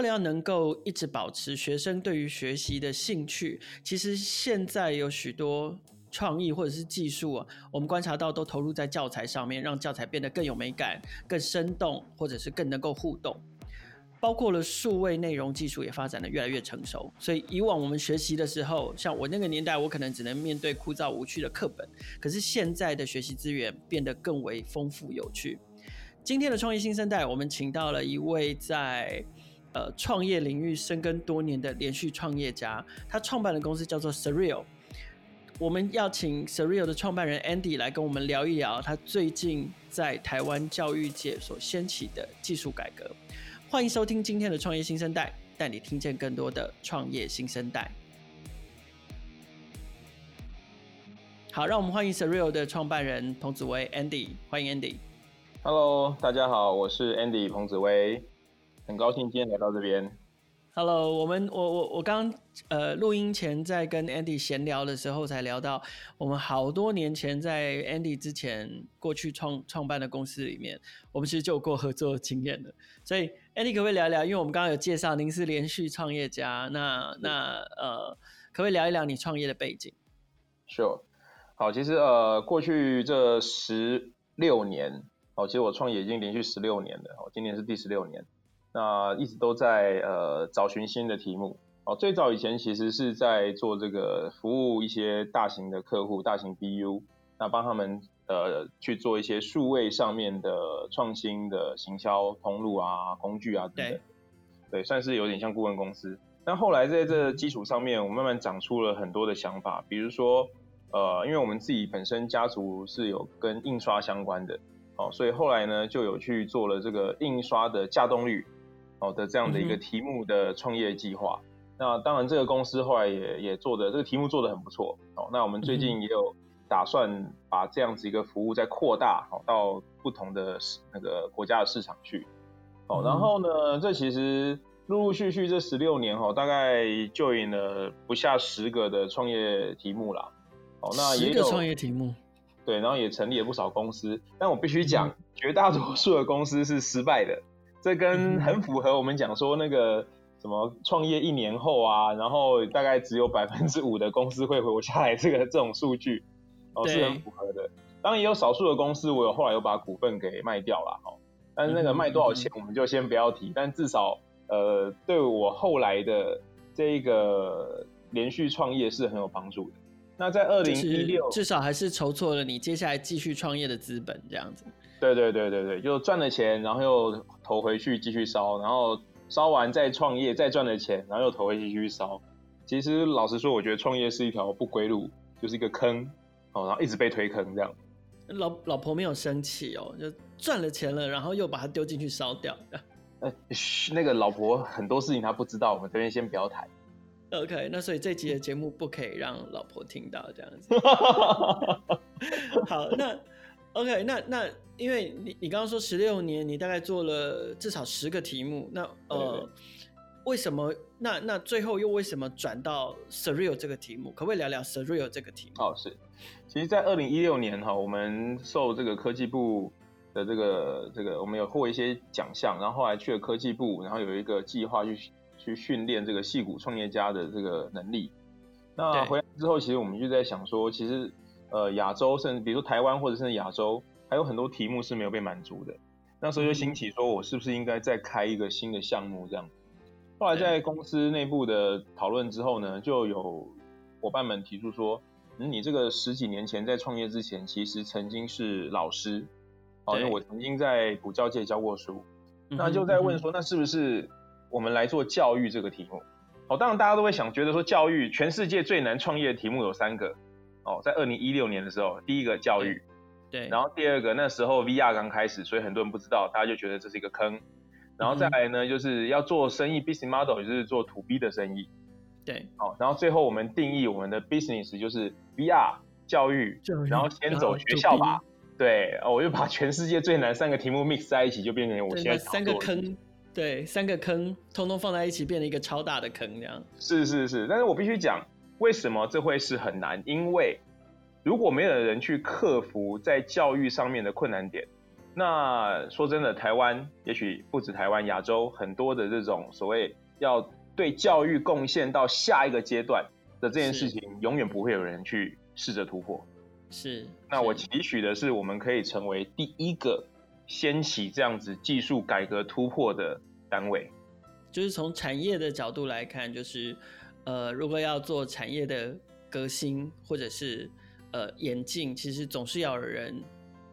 为了要能够一直保持学生对于学习的兴趣，其实现在有许多创意或者是技术啊，我们观察到都投入在教材上面，让教材变得更有美感、更生动，或者是更能够互动。包括了数位内容技术也发展得越来越成熟，所以以往我们学习的时候，像我那个年代，我可能只能面对枯燥无趣的课本。可是现在的学习资源变得更为丰富有趣。今天的创意新生代，我们请到了一位在呃创业领域深耕多年的连续创业家，他创办的公司叫做 Surreal。我们要请 Surreal 的创办人 Andy 来跟我们聊一聊他最近在台湾教育界所掀起的技术改革。欢迎收听今天的创业新生代，带你听见更多的创业新生代。好，让我们欢迎 Surreal 的创办人彭子威 Andy，欢迎 Andy。Hello，大家好，我是 Andy 彭子威，很高兴今天来到这边。Hello，我们我我我刚呃录音前在跟 Andy 闲聊的时候，才聊到我们好多年前在 Andy 之前过去创创办的公司里面，我们其实就有过合作的经验的。所以 Andy 可不可以聊一聊？因为我们刚刚有介绍您是连续创业家，那那呃可不可以聊一聊你创业的背景？Sure，好，其实呃过去这十六年，哦，其实我创业已经连续十六年了，哦，今年是第十六年。那一直都在呃找寻新的题目哦。最早以前其实是在做这个服务一些大型的客户、大型 BU，那帮他们呃去做一些数位上面的创新的行销通路啊、工具啊等等。对，对，算是有点像顾问公司。但后来在这基础上面，我慢慢长出了很多的想法，比如说呃，因为我们自己本身家族是有跟印刷相关的，哦，所以后来呢就有去做了这个印刷的稼动率。好的，这样的一个题目的创业计划。嗯、那当然，这个公司后来也也做的这个题目做的很不错。哦，那我们最近也有打算把这样子一个服务再扩大，好到不同的那个国家的市场去。哦，然后呢，这其实陆陆续续这十六年哈，大概就引了不下十个的创业题目啦。哦，那也有创业题目。对，然后也成立了不少公司。但我必须讲，嗯、绝大多数的公司是失败的。这跟很符合我们讲说那个什么创业一年后啊，然后大概只有百分之五的公司会活下来，这个这种数据哦是很符合的。当然也有少数的公司，我有后来有把股份给卖掉了哈。但是那个卖多少钱我们就先不要提，但至少呃对我后来的这一个连续创业是很有帮助的。那在二零一六，至少还是筹措了你接下来继续创业的资本，这样子。对对对对对，就赚了钱，然后又投回去继续烧，然后烧完再创业，再赚了钱，然后又投回去继续烧。其实老实说，我觉得创业是一条不归路，就是一个坑哦，然后一直被推坑这样。老老婆没有生气哦，就赚了钱了，然后又把它丢进去烧掉。那个老婆很多事情她不知道，我们这边先不要谈。OK，那所以这集的节目不可以让老婆听到这样子。好，那。OK，那那因为你你刚刚说十六年，你大概做了至少十个题目，那呃，对对为什么那那最后又为什么转到 Surreal 这个题目？可不可以聊聊 Surreal 这个题目？哦，是，其实，在二零一六年哈，我们受这个科技部的这个这个，我们有获一些奖项，然后后来去了科技部，然后有一个计划去去训练这个戏骨创业家的这个能力。那回来之后，其实我们就在想说，其实。呃，亚洲甚至比如说台湾或者甚至亚洲，还有很多题目是没有被满足的。那时候就兴起说，我是不是应该再开一个新的项目这样？后来在公司内部的讨论之后呢，就有伙伴们提出说，嗯，你这个十几年前在创业之前，其实曾经是老师，哦，因为我曾经在补教界教过书，那就在问说，那是不是我们来做教育这个题目？哦，当然大家都会想，觉得说教育全世界最难创业的题目有三个。哦，在二零一六年的时候，第一个教育，对，然后第二个那时候 VR 刚开始，所以很多人不知道，大家就觉得这是一个坑，然后再来呢，就是要做生意，business model 也就是做 to B 的生意，对，好，然后最后我们定义我们的 business 就是 VR 教育，然后先走学校吧，对，我就把全世界最难三个题目 mix 在一起，就变成我现在三个坑，对，三个坑通通放在一起，变成一个超大的坑，这样，是是是，但是我必须讲。为什么这会是很难？因为如果没有人去克服在教育上面的困难点，那说真的，台湾也许不止台湾，亚洲很多的这种所谓要对教育贡献到下一个阶段的这件事情，永远不会有人去试着突破。是。那我期许的是，我们可以成为第一个掀起这样子技术改革突破的单位。就是从产业的角度来看，就是呃，如果要做产业的革新或者是呃演进，其实总是要有人。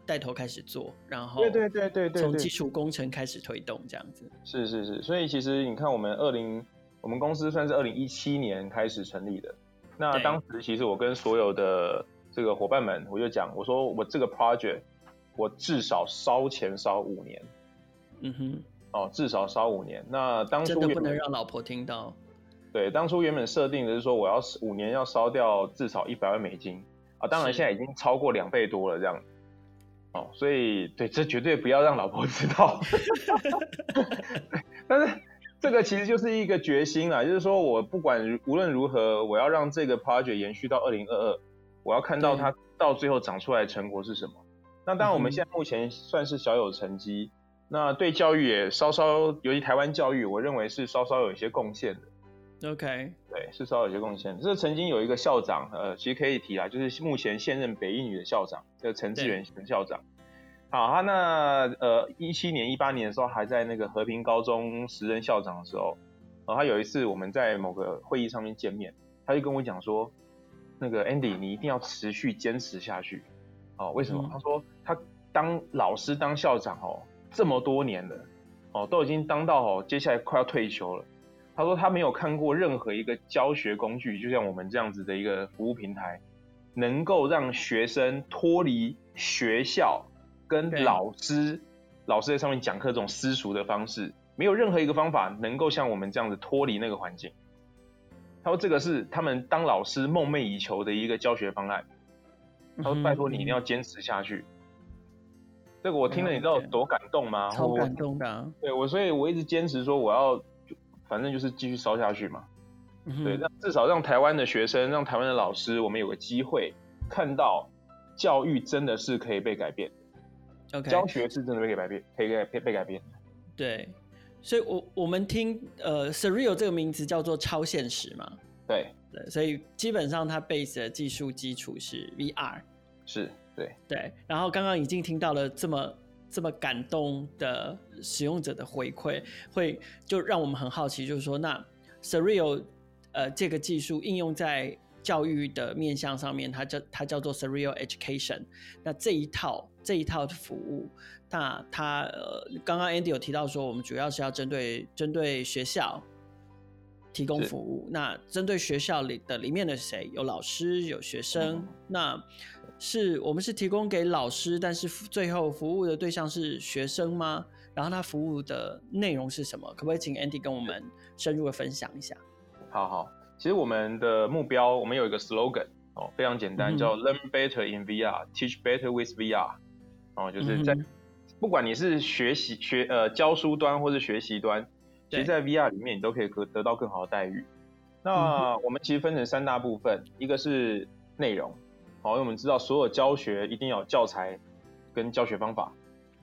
带头开始做，然后对对对对对，从基础工程开始推动这样子。是是是，所以其实你看，我们二零，我们公司算是二零一七年开始成立的。那当时其实我跟所有的这个伙伴们，我就讲，我说我这个 project，我至少烧钱烧五年。嗯哼，哦，至少烧五年。那当初真的不能让老婆听到。对，当初原本设定的是说，我要五年要烧掉至少一百万美金啊，当然现在已经超过两倍多了这样。哦，所以对，这绝对不要让老婆知道。但是这个其实就是一个决心啊，就是说我不管无论如何，我要让这个 project 延续到二零二二，我要看到它到最后长出来的成果是什么。那当然我们现在目前算是小有成绩，嗯、那对教育也稍稍，尤其台湾教育，我认为是稍稍有一些贡献的。OK，对，是稍有些贡献。这曾经有一个校长，呃，其实可以提啊，就是目前现任北一女的校长，叫陈志远陈校长。好，他那呃一七年、一八年的时候，还在那个和平高中时任校长的时候，然后他有一次我们在某个会议上面见面，他就跟我讲说，那个 Andy，你一定要持续坚持下去。哦，为什么？嗯、他说他当老师、当校长哦这么多年了，哦都已经当到哦接下来快要退休了。他说他没有看过任何一个教学工具，就像我们这样子的一个服务平台，能够让学生脱离学校跟老师，老师在上面讲课这种私塾的方式，没有任何一个方法能够像我们这样子脱离那个环境。他说这个是他们当老师梦寐以求的一个教学方案。他说拜托你一定要坚持下去。这个我听了你知道有多感动吗？超感动的啊。对我，所以我一直坚持说我要。反正就是继续烧下去嘛，嗯、对，让至少让台湾的学生，让台湾的老师，我们有个机会看到教育真的是可以被改变，OK，教学是真的被改变，可以被被改变。对，所以我我们听呃，Surreal 这个名字叫做超现实嘛，对，对，所以基本上它 base 的技术基础是 VR，是，对，对，然后刚刚已经听到了这么。这么感动的使用者的回馈，会就让我们很好奇，就是说，那 Surreal 呃这个技术应用在教育的面向上面，它叫它叫做 Surreal Education。那这一套这一套的服务，那它呃刚刚 Andy 有提到说，我们主要是要针对针对学校提供服务。那针对学校里的里面的谁？有老师，有学生。嗯、那是我们是提供给老师，但是最后服务的对象是学生吗？然后他服务的内容是什么？可不可以请 Andy 跟我们深入的分享一下？好好，其实我们的目标，我们有一个 slogan 哦，非常简单，嗯、叫 Learn Better in VR，Teach Better with VR。哦，就是在、嗯、不管你是学习学呃教书端或是学习端，其实在 VR 里面你都可以得得到更好的待遇。那我们其实分成三大部分，一个是内容。好，因为我们知道所有教学一定要有教材跟教学方法，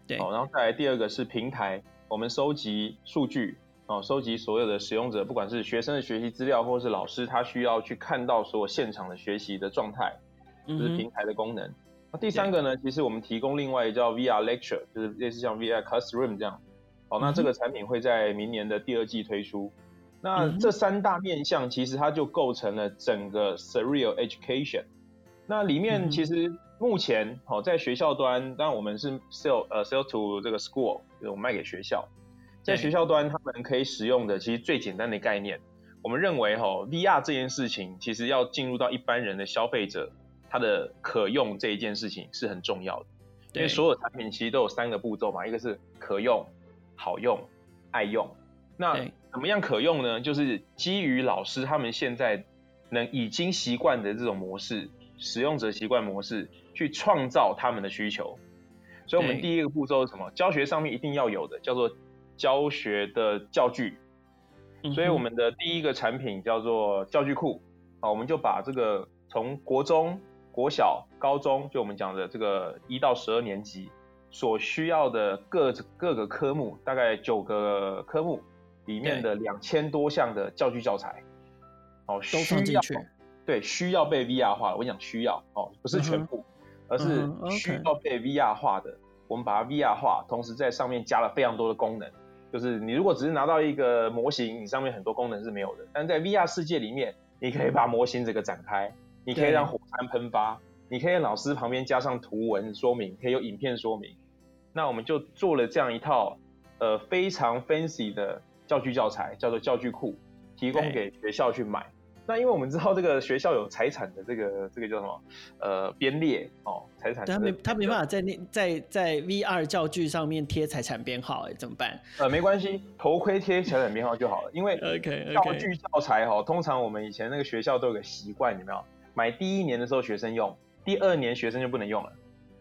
对。好，然后再来第二个是平台，我们收集数据，哦，收集所有的使用者，不管是学生的学习资料，或是老师他需要去看到所有现场的学习的状态，这是平台的功能。那、嗯、第三个呢，其实我们提供另外一叫 VR Lecture，就是类似像 VR Classroom 这样。好，那这个产品会在明年的第二季推出。那这三大面向其实它就构成了整个 Surreal Education。那里面其实目前好在学校端，当然我们是 sell 呃 sell to 这个 school，就是我们卖给学校，在学校端他们可以使用的其实最简单的概念，我们认为哈 VR 这件事情其实要进入到一般人的消费者，他的可用这一件事情是很重要的，因为所有产品其实都有三个步骤嘛，一个是可用、好用、爱用。那怎么样可用呢？就是基于老师他们现在能已经习惯的这种模式。使用者习惯模式去创造他们的需求，所以我们第一个步骤是什么？教学上面一定要有的，叫做教学的教具。所以我们的第一个产品叫做教具库啊，我们就把这个从国中、国小、高中，就我们讲的这个一到十二年级所需要的各各个科目，大概九个科目里面的两千多项的教具教材，哦，都放进去。对，需要被 VR 化。我跟你讲需要哦，不是全部，嗯、而是需要被 VR 化的。嗯 okay、我们把它 VR 化，同时在上面加了非常多的功能。就是你如果只是拿到一个模型，你上面很多功能是没有的。但在 VR 世界里面，你可以把模型整个展开，你可以让火山喷发，你可以让老师旁边加上图文说明，可以有影片说明。那我们就做了这样一套呃非常 fancy 的教具教材，叫做教具库，提供给学校去买。那因为我们知道这个学校有财产的这个 这个叫什么呃编列哦财产，他没他没办法在那在在 VR 教具上面贴财产编号哎怎么办？呃没关系，头盔贴财产编号就好了。因为 OK 教具教材哈，通常我们以前那个学校都有个习惯，有没有？买第一年的时候学生用，第二年学生就不能用了。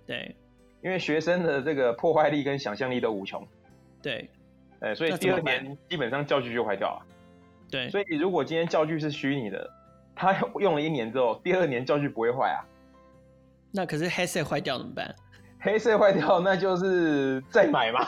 对，因为学生的这个破坏力跟想象力都无穷。对，呃所以第二年基本上教具就坏掉了。对，所以如果今天教具是虚拟的，它用了一年之后，第二年教具不会坏啊。那可是 headset 坏掉怎么办？headset 坏掉，那就是再买嘛。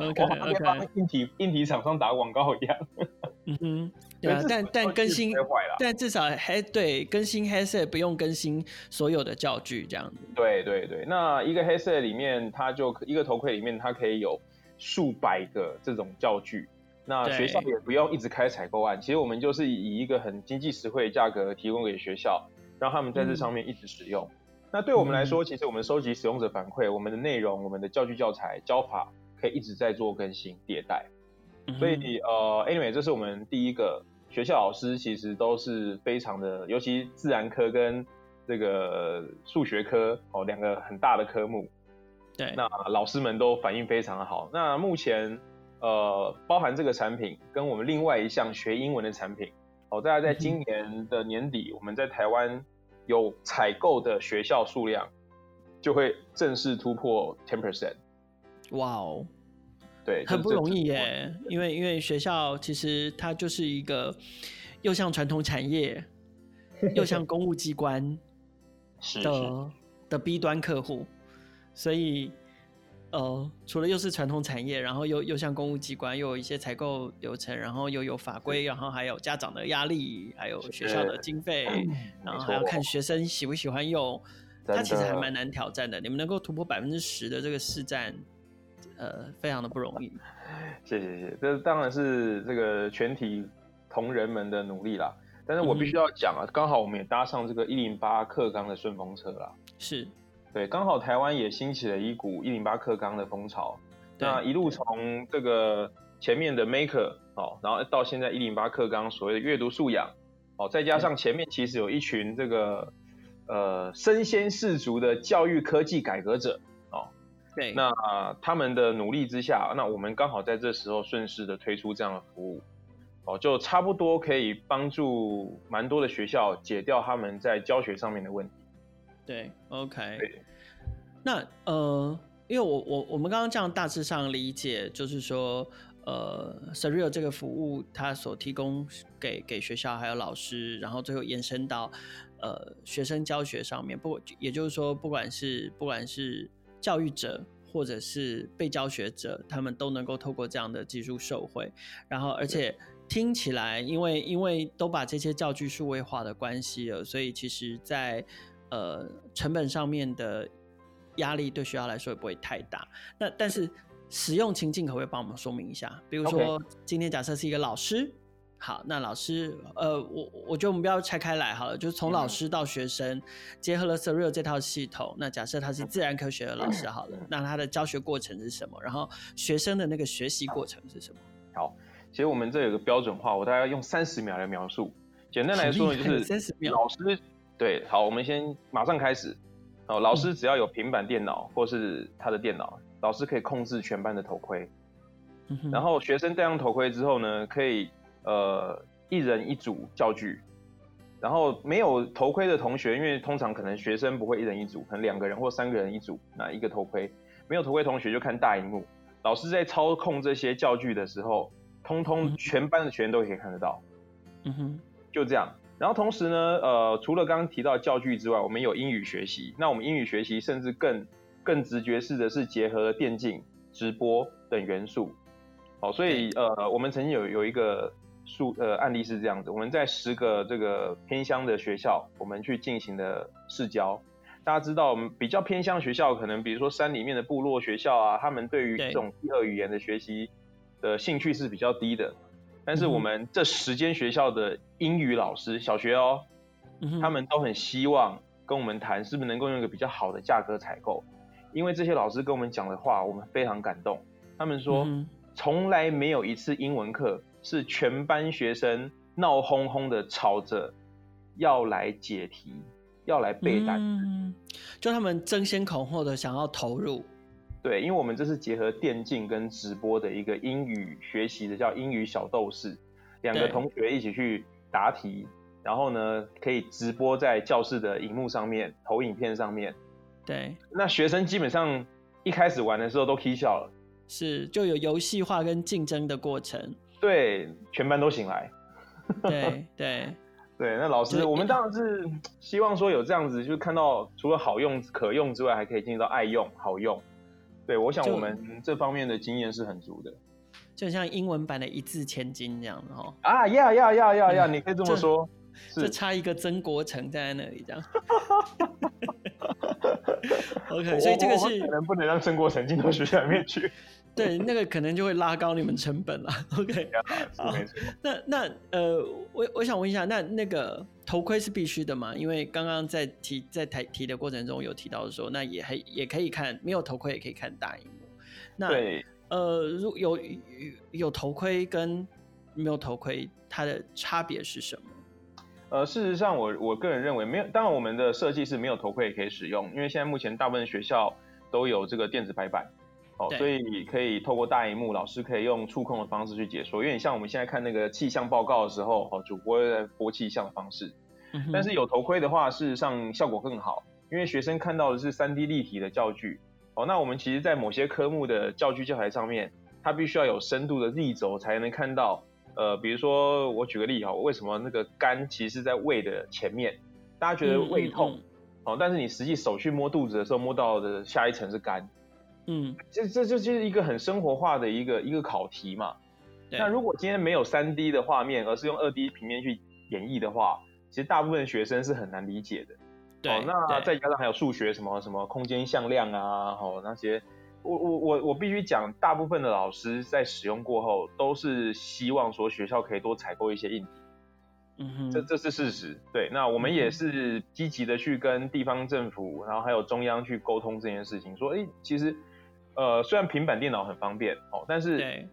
OK OK。帮硬体硬体厂商打广告一样。嗯哼，对啊，但但更新，但至少还对更新 headset 不用更新所有的教具这样子。对对对，那一个 headset 里面，它就一个头盔里面，它可以有数百个这种教具。那学校也不用一直开采购案，其实我们就是以一个很经济实惠的价格提供给学校，让他们在这上面一直使用。嗯、那对我们来说，其实我们收集使用者反馈，我们的内容、我们的教具教材教法可以一直在做更新迭代。嗯、所以呃，anyway，这是我们第一个学校老师其实都是非常的，尤其自然科跟这个数学科哦两个很大的科目，对，那老师们都反应非常的好。那目前。呃，包含这个产品跟我们另外一项学英文的产品，哦，大家在今年的年底，嗯、我们在台湾有采购的学校数量就会正式突破 ten percent。哇哦，对，很不容易耶，因为因为学校其实它就是一个又像传统产业，又像公务机关的的 B 端客户，所以。呃，除了又是传统产业，然后又又像公务机关，又有一些采购流程，然后又有法规，然后还有家长的压力，还有学校的经费，然后还要看学生喜不喜欢用，它其实还蛮难挑战的。你们能够突破百分之十的这个市占，呃，非常的不容易。谢谢谢谢，这当然是这个全体同仁们的努力啦。但是我必须要讲啊，刚、嗯、好我们也搭上这个一零八课纲的顺风车啦。是。对，刚好台湾也兴起了一股一零八课纲的风潮，那一路从这个前面的 Maker 哦，然后到现在一零八课纲所谓的阅读素养哦，再加上前面其实有一群这个呃身先士卒的教育科技改革者哦，对，那他们的努力之下，那我们刚好在这时候顺势的推出这样的服务哦，就差不多可以帮助蛮多的学校解掉他们在教学上面的问题。对，OK 对。那呃，因为我我我们刚刚这样大致上理解，就是说，呃，Surreal 这个服务它所提供给给学校还有老师，然后最后延伸到呃学生教学上面，不，也就是说，不管是不管是教育者或者是被教学者，他们都能够透过这样的技术受惠。然后，而且听起来，因为因为都把这些教具数位化的关系了，所以其实在呃，成本上面的压力对学校来说也不会太大。那但是使用情境可不可以帮我们说明一下？比如说今天假设是一个老师，好，那老师，呃，我我觉得我们不要拆开来好了，就是从老师到学生，结合了 Surreal 这套系统。那假设他是自然科学的老师好了，那他的教学过程是什么？然后学生的那个学习过程是什么？好，其实我们这有个标准化，我大概用三十秒来描述。简单来说呢，就是三十秒，老师。对，好，我们先马上开始。哦，老师只要有平板电脑或是他的电脑，老师可以控制全班的头盔。然后学生戴上头盔之后呢，可以呃一人一组教具。然后没有头盔的同学，因为通常可能学生不会一人一组，可能两个人或三个人一组，那一个头盔。没有头盔同学就看大荧幕。老师在操控这些教具的时候，通通全班的学员都可以看得到。嗯哼，就这样。然后同时呢，呃，除了刚刚提到教具之外，我们有英语学习。那我们英语学习甚至更更直觉式的是结合了电竞、直播等元素。好，所以呃，我们曾经有有一个数呃案例是这样子，我们在十个这个偏乡的学校，我们去进行的试教。大家知道，我们比较偏乡学校，可能比如说山里面的部落学校啊，他们对于这种第二语言的学习的兴趣是比较低的。但是我们这十间学校的英语老师，小学哦，他们都很希望跟我们谈，是不是能够用一个比较好的价格采购。因为这些老师跟我们讲的话，我们非常感动。他们说，从来没有一次英文课是全班学生闹哄哄的吵着要来解题。要来背单词，嗯，就他们争先恐后的想要投入。对，因为我们这是结合电竞跟直播的一个英语学习的，叫英语小斗士，两个同学一起去答题，然后呢可以直播在教室的荧幕上面，投影片上面。对，那学生基本上一开始玩的时候都起笑了，是就有游戏化跟竞争的过程。对，全班都醒来。对 对。对，那老师，我们当然是希望说有这样子，就是看到除了好用、可用之外，还可以进入到爱用、好用。对，我想我们这方面的经验是很足的，就像英文版的一字千金这样的哈。啊呀呀呀呀呀！你可以这么说，就差一个曾国成站在那里这样。OK，所以这个是可能不能让郑国成进到学校里面去。对，那个可能就会拉高你们成本了。OK，好，那那呃，我我想问一下，那那个头盔是必须的吗？因为刚刚在提在台提的过程中有提到说，那也还也可以看没有头盔也可以看大荧幕。那对呃，如有有有头盔跟没有头盔，它的差别是什么？呃，事实上我我个人认为没有，当然我们的设计是没有头盔也可以使用，因为现在目前大部分学校都有这个电子白板。哦，所以你可以透过大荧幕，老师可以用触控的方式去解说，有点像我们现在看那个气象报告的时候，哦，主播在播气象的方式。但是有头盔的话，事实上效果更好，因为学生看到的是三 D 立体的教具。哦，那我们其实，在某些科目的教具教材上面，它必须要有深度的立轴才能看到。呃，比如说我举个例哈，为什么那个肝其实是在胃的前面？大家觉得胃痛，哦，但是你实际手去摸肚子的时候，摸到的下一层是肝。嗯，这这这就是一个很生活化的一个一个考题嘛。那如果今天没有三 D 的画面，而是用二 D 平面去演绎的话，其实大部分学生是很难理解的。对，哦，那再加上还有数学什么什么空间向量啊，哦那些，我我我我必须讲，大部分的老师在使用过后，都是希望说学校可以多采购一些硬体。嗯哼，这这是事实。对，那我们也是积极的去跟地方政府，然后还有中央去沟通这件事情，说，哎，其实。呃，虽然平板电脑很方便哦，但是，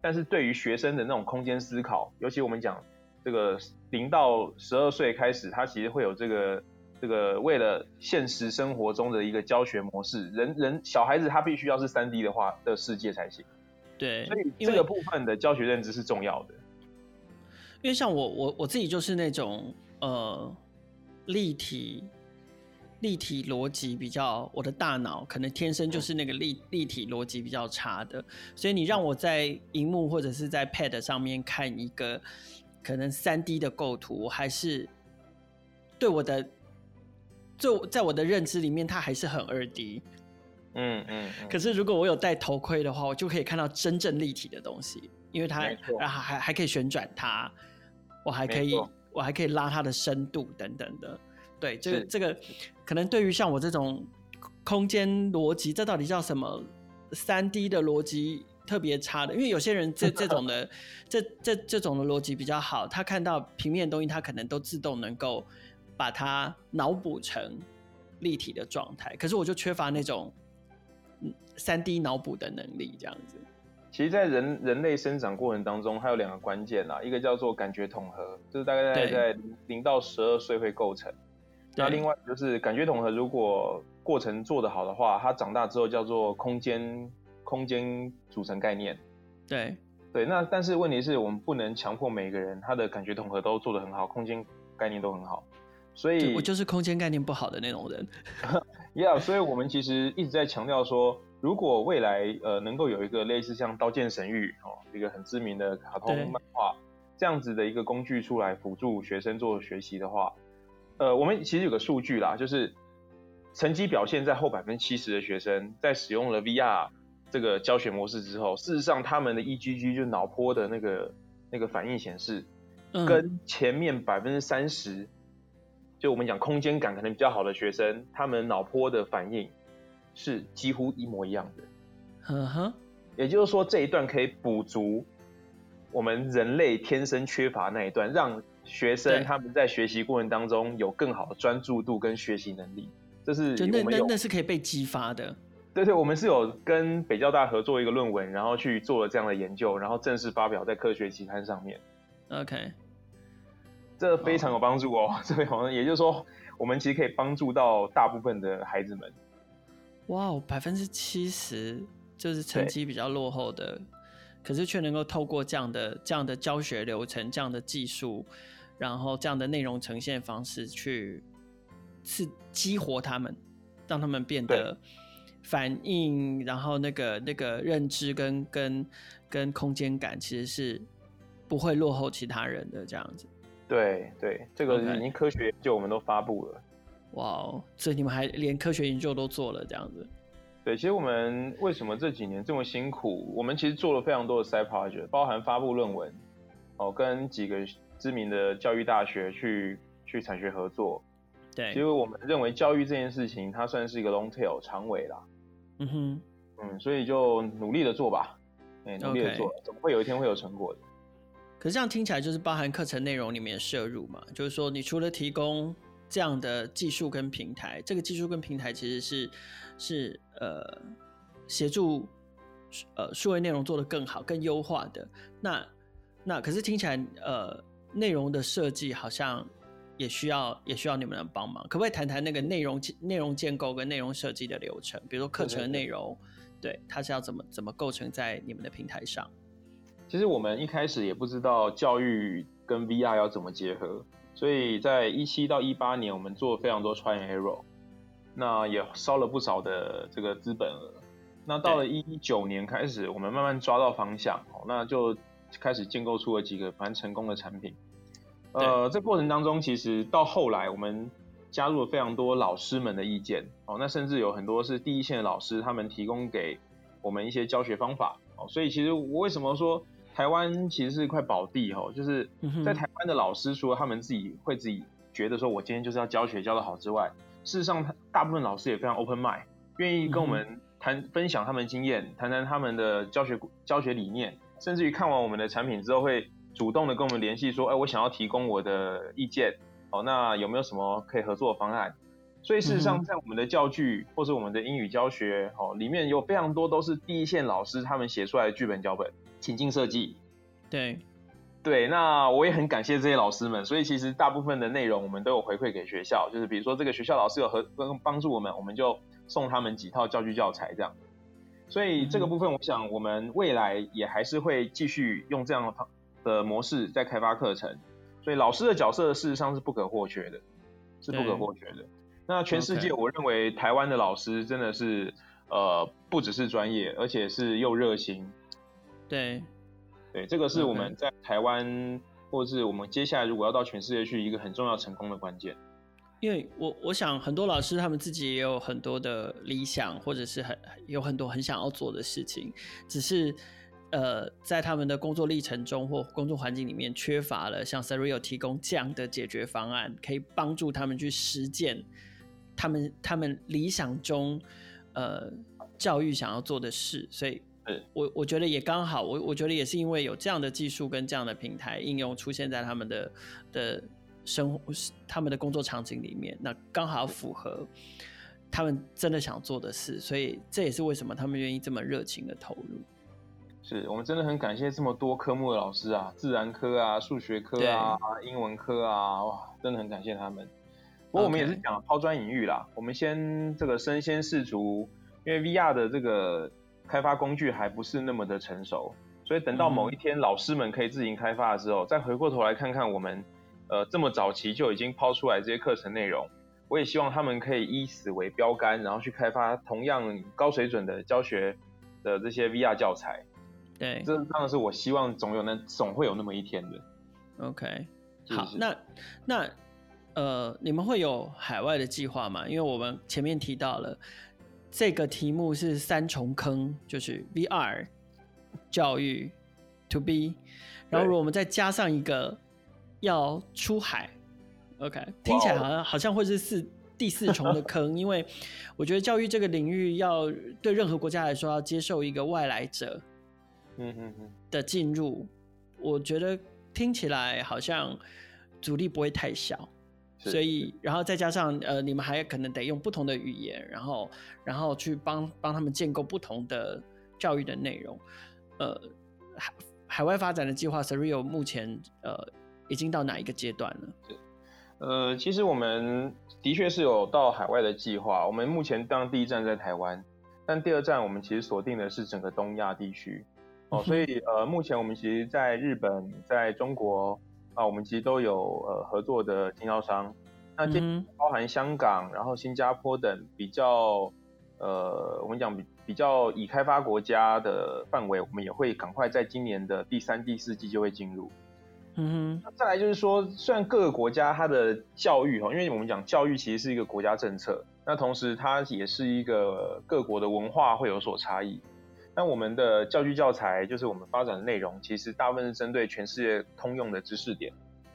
但是对于学生的那种空间思考，尤其我们讲这个零到十二岁开始，他其实会有这个这个为了现实生活中的一个教学模式，人人小孩子他必须要是三 D 的话的世界才行。对，所以这个部分的教学认知是重要的。因为像我我我自己就是那种呃立体。立体逻辑比较，我的大脑可能天生就是那个立立体逻辑比较差的，所以你让我在荧幕或者是在 Pad 上面看一个可能三 D 的构图，还是对我的，就在我的认知里面，它还是很二 D。嗯嗯。可是如果我有戴头盔的话，我就可以看到真正立体的东西，因为它还还还可以旋转它，我还可以我还可以拉它的深度等等的。对，这个这个可能对于像我这种空间逻辑，这到底叫什么？三 D 的逻辑特别差的，因为有些人这 这种的这这这种的逻辑比较好，他看到平面的东西，他可能都自动能够把它脑补成立体的状态。可是我就缺乏那种三 D 脑补的能力，这样子。其实，在人人类生长过程当中，它有两个关键啦，一个叫做感觉统合，就是大概在在零到十二岁会构成。那另外就是感觉统合，如果过程做得好的话，它长大之后叫做空间空间组成概念。对对，那但是问题是我们不能强迫每个人他的感觉统合都做得很好，空间概念都很好。所以我就是空间概念不好的那种人。Yeah，所以我们其实一直在强调说，如果未来呃能够有一个类似像《刀剑神域》哦，一个很知名的卡通漫画这样子的一个工具出来辅助学生做学习的话。呃，我们其实有个数据啦，就是成绩表现在后百分之七十的学生，在使用了 VR 这个教学模式之后，事实上他们的 EGG 就脑波的那个那个反应显示，跟前面百分之三十，就我们讲空间感可能比较好的学生，他们脑波的反应是几乎一模一样的。嗯哼，也就是说这一段可以补足我们人类天生缺乏那一段，让学生他们在学习过程当中有更好的专注度跟学习能力。这是我们有那那那是可以被激发的。对对，我们是有跟北交大合作一个论文，然后去做了这样的研究，然后正式发表在科学期刊上面。OK，这非常有帮助哦。这位好像也就是说，我们其实可以帮助到大部分的孩子们。哇哦，百分之七十。就是成绩比较落后的，可是却能够透过这样的这样的教学流程、这样的技术，然后这样的内容呈现方式去是激活他们，让他们变得反应，然后那个那个认知跟跟跟空间感其实是不会落后其他人的这样子。对对，这个已经科学研究我们都发布了。哇哦，所以你们还连科学研究都做了这样子。对，其实我们为什么这几年这么辛苦？我们其实做了非常多的 side project，包含发布论文，哦，跟几个知名的教育大学去去产学合作。对，其实我们认为教育这件事情，它算是一个 long tail 长尾啦。嗯哼，嗯，所以就努力的做吧，哎，努力的做，总会有一天会有成果的。可是这样听起来就是包含课程内容里面的摄入嘛，就是说你除了提供这样的技术跟平台，这个技术跟平台其实是。是呃，协助呃数位内容做得更好、更优化的。那那可是听起来呃，内容的设计好像也需要也需要你们的帮忙。可不可以谈谈那个内容内容建构跟内容设计的流程？比如说课程内容，对，它是要怎么怎么构成在你们的平台上？其实我们一开始也不知道教育跟 VR 要怎么结合，所以在一七到一八年，我们做了非常多 try and error。那也烧了不少的这个资本额。那到了一九年开始，我们慢慢抓到方向，那就开始建构出了几个蛮成功的产品。呃，这过程当中，其实到后来，我们加入了非常多老师们的意见。哦，那甚至有很多是第一线的老师，他们提供给我们一些教学方法。哦，所以其实我为什么说台湾其实是一块宝地？哦，就是在台湾的老师，除了他们自己会自己觉得说我今天就是要教学教得好之外，事实上，大部分老师也非常 open mind，愿意跟我们谈分享他们的经验，谈谈他们的教学教学理念，甚至于看完我们的产品之后，会主动的跟我们联系说，哎，我想要提供我的意见，哦，那有没有什么可以合作的方案？所以事实上，在我们的教具或是我们的英语教学，哦，里面有非常多都是第一线老师他们写出来的剧本脚本、情境设计，对。对，那我也很感谢这些老师们，所以其实大部分的内容我们都有回馈给学校，就是比如说这个学校老师有和帮助我们，我们就送他们几套教具教材这样。所以这个部分，我想我们未来也还是会继续用这样的模式在开发课程。所以老师的角色事实上是不可或缺的，是不可或缺的。那全世界，我认为台湾的老师真的是呃不只是专业，而且是又热心。对。对，这个是我们在台湾.或者是我们接下来如果要到全世界去，一个很重要成功的关键。因为我我想很多老师他们自己也有很多的理想，或者是很有很多很想要做的事情，只是呃在他们的工作历程中或工作环境里面缺乏了像 Surreal 提供这样的解决方案，可以帮助他们去实践他们他们理想中呃教育想要做的事，所以。我我觉得也刚好，我我觉得也是因为有这样的技术跟这样的平台应用出现在他们的的生活、他们的工作场景里面，那刚好符合他们真的想做的事，所以这也是为什么他们愿意这么热情的投入。是我们真的很感谢这么多科目的老师啊，自然科啊、数学科啊、英文科啊，哇，真的很感谢他们。不过我们也是讲抛砖引玉啦我们先这个身先士卒，因为 VR 的这个。开发工具还不是那么的成熟，所以等到某一天老师们可以自行开发的时候，嗯、再回过头来看看我们，呃，这么早期就已经抛出来这些课程内容，我也希望他们可以以此为标杆，然后去开发同样高水准的教学的这些 VR 教材。对，这当然是我希望总有那总会有那么一天的。OK，好，那那呃，你们会有海外的计划吗？因为我们前面提到了这个题目是三重坑，就是 VR 教育 To B，然后如果我们再加上一个要出海，OK，听起来好像好像会是四第四重的坑，因为我觉得教育这个领域要对任何国家来说要接受一个外来者，嗯嗯嗯。的进入，我觉得听起来好像阻力不会太小。所以，然后再加上呃，你们还可能得用不同的语言，然后，然后去帮帮他们建构不同的教育的内容。呃，海海外发展的计划，Surreal 目前呃已经到哪一个阶段了？对，呃，其实我们的确是有到海外的计划。我们目前当第一站在台湾，但第二站我们其实锁定的是整个东亚地区。哦，所以呃，目前我们其实在日本，在中国。啊，我们其实都有呃合作的经销商，那这包含香港，然后新加坡等比较呃，我们讲比比较已开发国家的范围，我们也会赶快在今年的第三、第四季就会进入。嗯哼，再来就是说，虽然各个国家它的教育哈，因为我们讲教育其实是一个国家政策，那同时它也是一个各国的文化会有所差异。那我们的教具教材，就是我们发展的内容，其实大部分是针对全世界通用的知识点，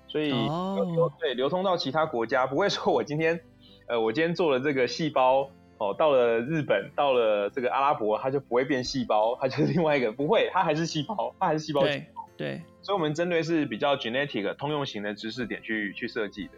所以流对流通到其他国家，不会说我今天，呃，我今天做了这个细胞，哦，到了日本，到了这个阿拉伯，它就不会变细胞，它就是另外一个，不会，它还是细胞，它还是细胞。对对，所以我们针对是比较 genetic 通用型的知识点去去设计的。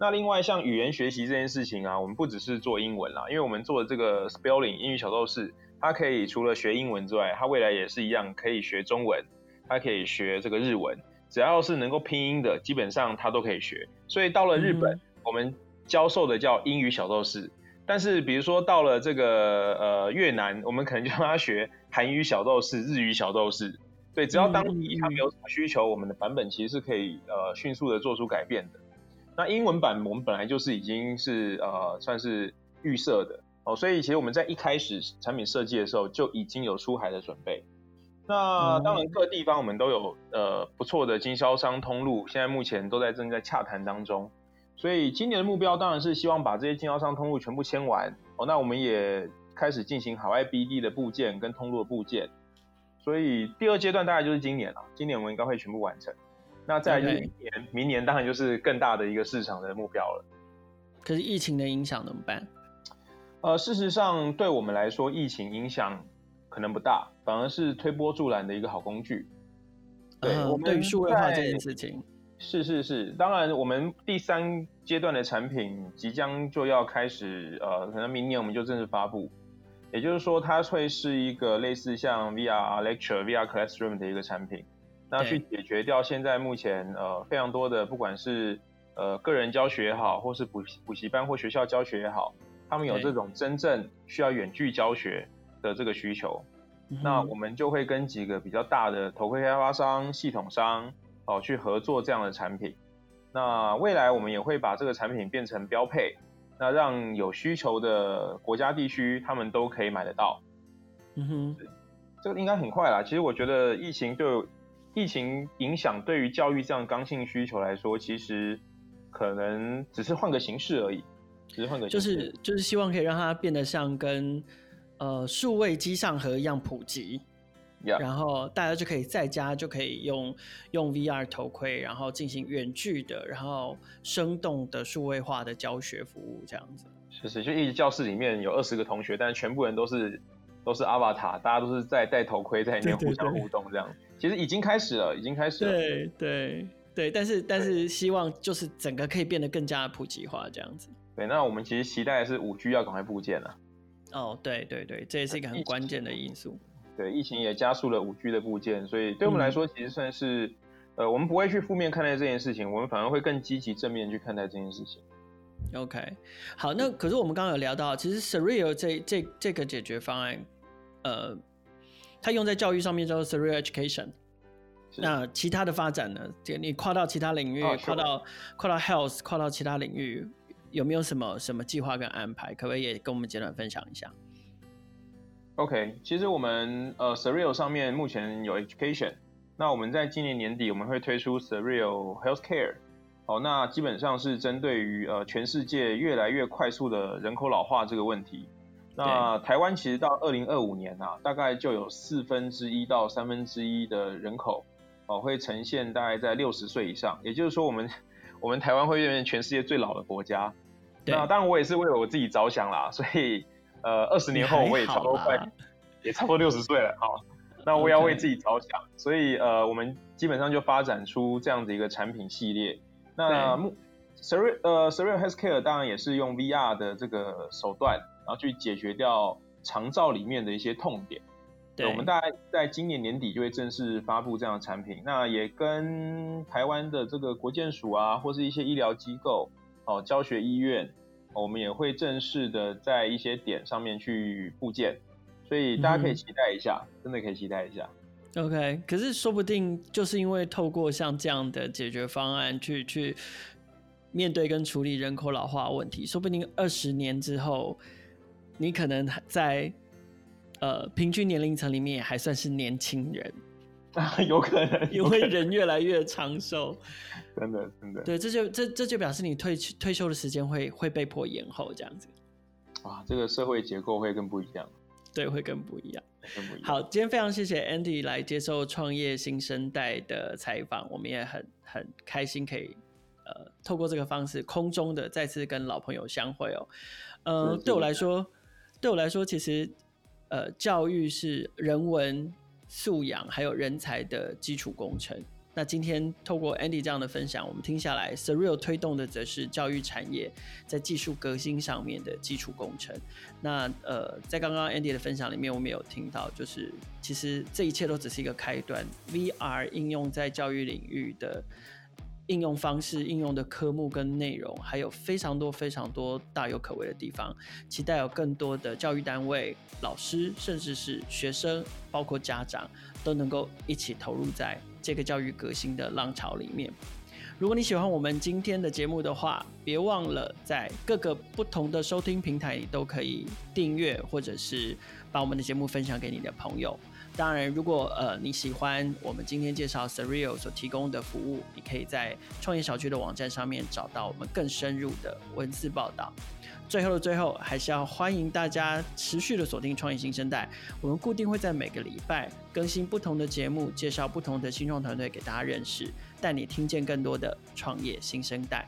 那另外像语言学习这件事情啊，我们不只是做英文啦，因为我们做的这个 spelling 英语小斗士。它可以除了学英文之外，它未来也是一样可以学中文，它可以学这个日文，只要是能够拼音的，基本上它都可以学。所以到了日本，嗯、我们教授的叫英语小斗士，但是比如说到了这个呃越南，我们可能就让他学韩语小斗士、日语小斗士。对，只要当地他们有什么需求，我们的版本其实是可以呃迅速的做出改变的。那英文版我们本来就是已经是呃算是预设的。哦，所以其实我们在一开始产品设计的时候就已经有出海的准备。那当然各地方我们都有呃不错的经销商通路，现在目前都在正在洽谈当中。所以今年的目标当然是希望把这些经销商通路全部签完。哦，那我们也开始进行海外 BD 的部件跟通路的部件。所以第二阶段大概就是今年了，今年我们应该会全部完成。那再来就是明年，明年当然就是更大的一个市场的目标了。可是疫情的影响怎么办？呃，事实上，对我们来说，疫情影响可能不大，反而是推波助澜的一个好工具。对，呃、我们对于数位化这件事情，是是是，当然，我们第三阶段的产品即将就要开始，呃，可能明年我们就正式发布。也就是说，它会是一个类似像 VR Lecture、VR Classroom 的一个产品，那去解决掉现在目前呃非常多的，不管是呃个人教学也好，或是补补习班或学校教学也好。他们有这种真正需要远距教学的这个需求，那我们就会跟几个比较大的头盔开发商、系统商哦去合作这样的产品。那未来我们也会把这个产品变成标配，那让有需求的国家地区他们都可以买得到。嗯哼，这个应该很快啦。其实我觉得疫情对疫情影响对于教育这样刚性需求来说，其实可能只是换个形式而已。只是换个就是就是希望可以让它变得像跟呃数位机上盒一样普及.然后大家就可以在家就可以用用 VR 头盔，然后进行远距的，然后生动的数位化的教学服务这样子。就是就一直教室里面有二十个同学，但是全部人都是都是 Avatar，大家都是在戴头盔在里面互相互动这样。对对对，其实已经开始了，已经开始了。对对对，但是但是希望就是整个可以变得更加普及化这样子。对，那我们其实期待的是五 G 要赶快部件了。哦，对对对，这也是一个很关键的因素。对，疫情也加速了五 G 的部件，所以对我们来说，其实算是，嗯、呃，我们不会去负面看待这件事情，我们反而会更积极正面去看待这件事情。OK，好，那可是我们刚刚有聊到，其实 Surreal 这这这个解决方案，呃，它用在教育上面叫做 Surreal Education。那其他的发展呢？就你跨到其他领域，哦、跨到跨到 Health，跨到其他领域。有没有什么什么计划跟安排？可不可以也跟我们简短分享一下？OK，其实我们呃 Surreal 上面目前有 Education，那我们在今年年底我们会推出 Surreal Healthcare，哦，那基本上是针对于呃全世界越来越快速的人口老化这个问题。那台湾其实到二零二五年啊，大概就有四分之一到三分之一的人口哦会呈现大概在六十岁以上，也就是说我们我们台湾会变成全世界最老的国家。那当然我也是为了我自己着想啦，所以呃二十年后我也差不多快也差不多六十岁了，好，那我也要为自己着想，所以呃我们基本上就发展出这样子一个产品系列。那目 Surreal 呃 Surreal Healthcare 当然也是用 VR 的这个手段。然后去解决掉长照里面的一些痛点。对，我们大概在今年年底就会正式发布这样的产品。那也跟台湾的这个国健署啊，或是一些医疗机构、哦教学医院，我们也会正式的在一些点上面去布建。所以大家可以期待一下，嗯、真的可以期待一下。OK，可是说不定就是因为透过像这样的解决方案去去面对跟处理人口老化问题，说不定二十年之后。你可能在呃平均年龄层里面也还算是年轻人。啊，有可能，因为人越来越长寿，真的真的，对，这就这这就表示你退退休的时间会会被迫延后这样子，哇，这个社会结构会更不一样，对，会更不一样，更不一样。好，今天非常谢谢 Andy 来接受创业新生代的采访，我们也很很开心可以呃透过这个方式空中的再次跟老朋友相会哦，呃，对我来说。对我来说，其实，呃，教育是人文素养还有人才的基础工程。那今天透过 Andy 这样的分享，我们听下来，Surreal 推动的则是教育产业在技术革新上面的基础工程。那呃，在刚刚 Andy 的分享里面，我们有听到，就是其实这一切都只是一个开端，VR 应用在教育领域的。应用方式、应用的科目跟内容，还有非常多非常多大有可为的地方。期待有更多的教育单位、老师，甚至是学生，包括家长，都能够一起投入在这个教育革新的浪潮里面。如果你喜欢我们今天的节目的话，别忘了在各个不同的收听平台，都可以订阅，或者是把我们的节目分享给你的朋友。当然，如果呃你喜欢我们今天介绍 Surreal 所提供的服务，你可以在创业小聚的网站上面找到我们更深入的文字报道。最后的最后，还是要欢迎大家持续的锁定创业新生代，我们固定会在每个礼拜更新不同的节目，介绍不同的新创团队给大家认识，带你听见更多的创业新生代。